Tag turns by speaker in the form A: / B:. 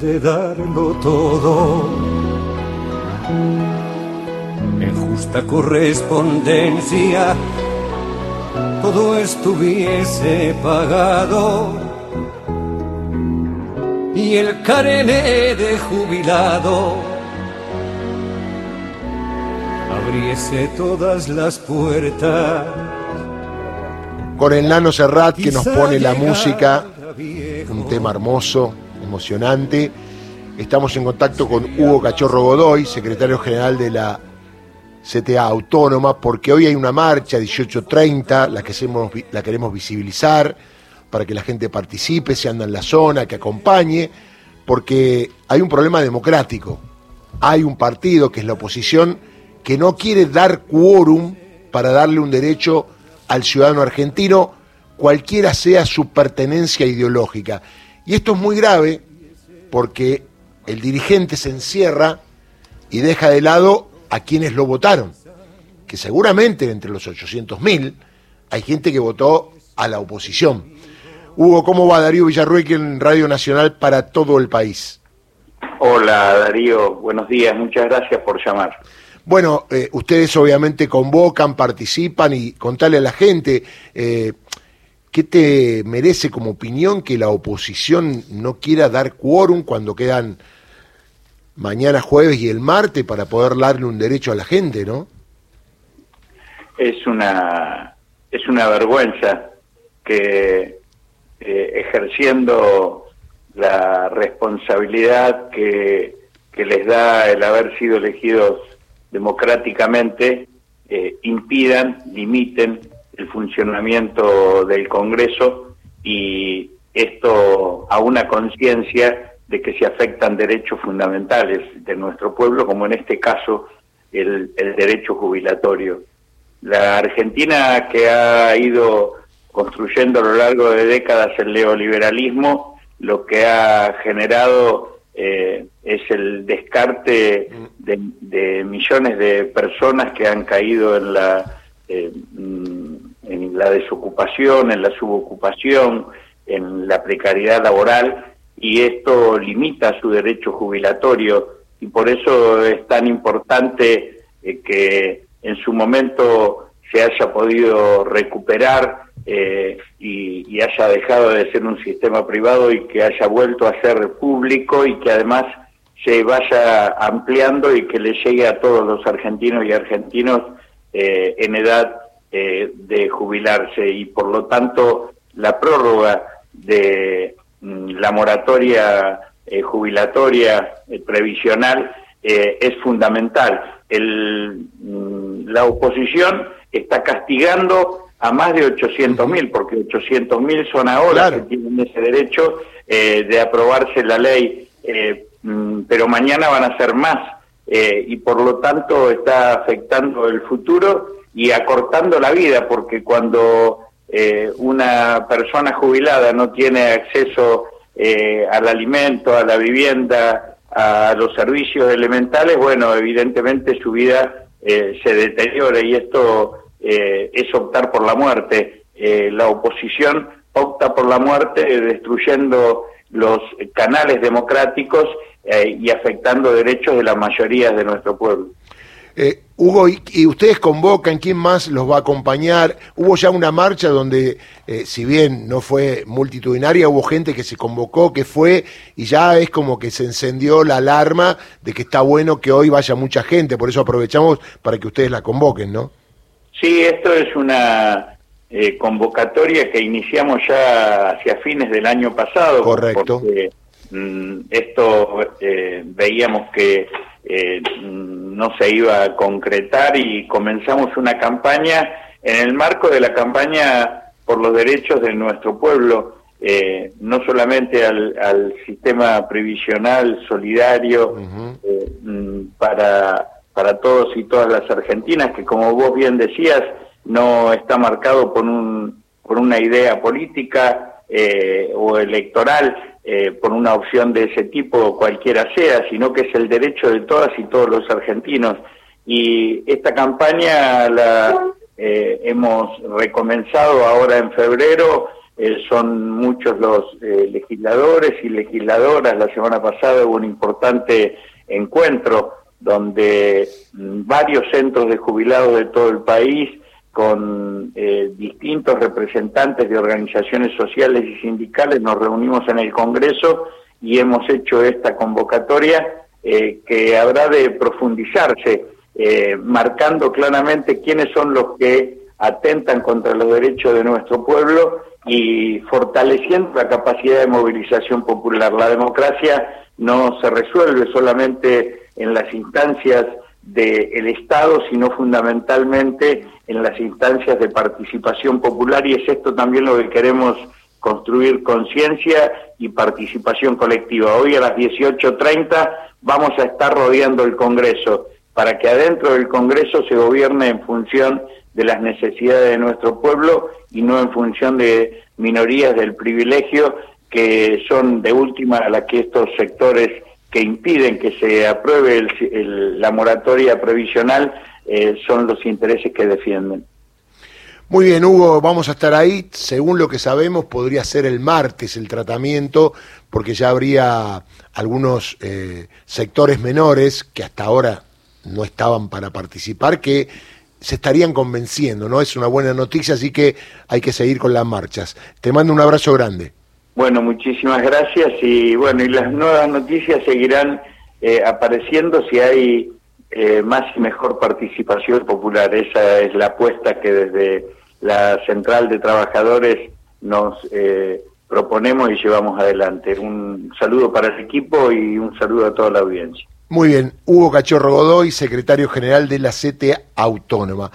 A: de darlo todo. En justa correspondencia, todo estuviese pagado y el carene de jubilado abriese todas las puertas.
B: Con el Nano Serrat que nos pone la música, un tema hermoso, emocionante. Estamos en contacto con Hugo Cachorro Godoy, secretario general de la CTA Autónoma, porque hoy hay una marcha 18.30, la, que hacemos, la queremos visibilizar para que la gente participe, se anda en la zona, que acompañe, porque hay un problema democrático. Hay un partido que es la oposición que no quiere dar quórum para darle un derecho al ciudadano argentino, cualquiera sea su pertenencia ideológica. Y esto es muy grave porque el dirigente se encierra y deja de lado a quienes lo votaron, que seguramente entre los 800.000 hay gente que votó a la oposición. Hugo, ¿cómo va Darío Villarrueque en Radio Nacional para todo el país?
C: Hola Darío, buenos días, muchas gracias por llamar.
B: Bueno, eh, ustedes obviamente convocan, participan y contarle a la gente, eh, ¿qué te merece como opinión que la oposición no quiera dar quórum cuando quedan mañana jueves y el martes para poder darle un derecho a la gente, no?
C: Es una, es una vergüenza que eh, ejerciendo la responsabilidad que, que, les da el haber sido elegidos democráticamente, eh, impidan, limiten el funcionamiento del Congreso y esto a una conciencia de que se afectan derechos fundamentales de nuestro pueblo, como en este caso el, el derecho jubilatorio. La Argentina que ha ido construyendo a lo largo de décadas el neoliberalismo, lo que ha generado eh, es el descarte de, millones de personas que han caído en la, eh, la desocupación, en la subocupación, en la precariedad laboral, y esto limita su derecho jubilatorio, y por eso es tan importante eh, que en su momento se haya podido recuperar eh, y, haya dejado de ser un sistema privado y que haya vuelto a ser público y que además se vaya ampliando y que le llegue a todos los argentinos y argentinos eh, en edad eh, de jubilarse y por lo tanto la prórroga de mm, la moratoria jubilatoria previsional es fundamental. El, mm, la oposición está castigando a más de 800 mil, porque 800 mil son ahora que tienen ese derecho eh, de aprobarse la ley, eh, mm, pero mañana van a ser más, eh, y por lo tanto está afectando el futuro y acortando la vida, porque cuando una persona jubilada no tiene acceso al alimento, a la vivienda, a los servicios elementales, bueno, evidentemente su vida se deteriora y esto eh, es optar por la muerte. Eh, la oposición opta por la muerte destruyendo los canales democráticos eh, y afectando derechos de la mayoría de nuestro pueblo.
B: Hugo, y, ustedes convocan, ¿quién más los va a acompañar? Hubo ya una marcha donde, si bien no fue multitudinaria, hubo gente que se convocó, que fue, y ya es como que se encendió la alarma de que está bueno que hoy vaya mucha gente, por eso aprovechamos para que ustedes la convoquen, ¿no?
C: Sí, esto es una eh, convocatoria que iniciamos ya hacia fines del año pasado.
B: Correcto.
C: Porque, mm, esto eh, veíamos que eh, no se iba a concretar y comenzamos una campaña en el marco de la campaña por los derechos de nuestro pueblo, no solamente al, sistema previsional solidario mm, para para todos y todas las argentinas, que como vos bien decías, no está marcado por, un, por una idea política eh, o electoral, eh, por una opción de ese tipo, cualquiera sea, sino que es el derecho de todas y todos los argentinos. Y esta campaña la eh, hemos recomenzado ahora en febrero eh, son muchos los eh, legisladores y legisladoras. La semana pasada hubo un importante encuentro donde mm, varios centros de jubilados de todo el país con eh, distintos representantes de organizaciones sociales y sindicales nos reunimos en el Congreso y hemos hecho esta convocatoria que habrá de profundizarse, marcando claramente quiénes son los que atentan contra los derechos de nuestro pueblo y fortaleciendo la capacidad de movilización popular. La democracia no se resuelve solamente en las instancias del Estado, sino fundamentalmente en las instancias de participación popular y es esto también lo que queremos construir conciencia y participación colectiva. Hoy a las 18.30 vamos a estar rodeando el Congreso para que adentro del Congreso se gobierne en función de las necesidades de nuestro pueblo y no en función de minorías del privilegio que son de última a la que estos sectores que impiden que se apruebe la moratoria previsional eh, son los intereses que defienden.
B: Muy bien, Hugo, vamos a estar ahí. Según lo que sabemos, podría ser el martes el tratamiento, porque ya habría algunos eh, sectores menores que hasta ahora no estaban para participar, que se estarían convenciendo, ¿no? Es una buena noticia, así que hay que seguir con las marchas. Te mando un abrazo grande.
C: Bueno, muchísimas gracias y bueno, y las nuevas noticias seguirán eh, apareciendo si hay eh, más y mejor participación popular. Esa es la apuesta que desde la Central de Trabajadores nos eh, proponemos y llevamos adelante. Un saludo para el equipo y un saludo a toda la audiencia.
B: Muy bien, Hugo Cachorro Godoy, secretario general de la CTA Autónoma.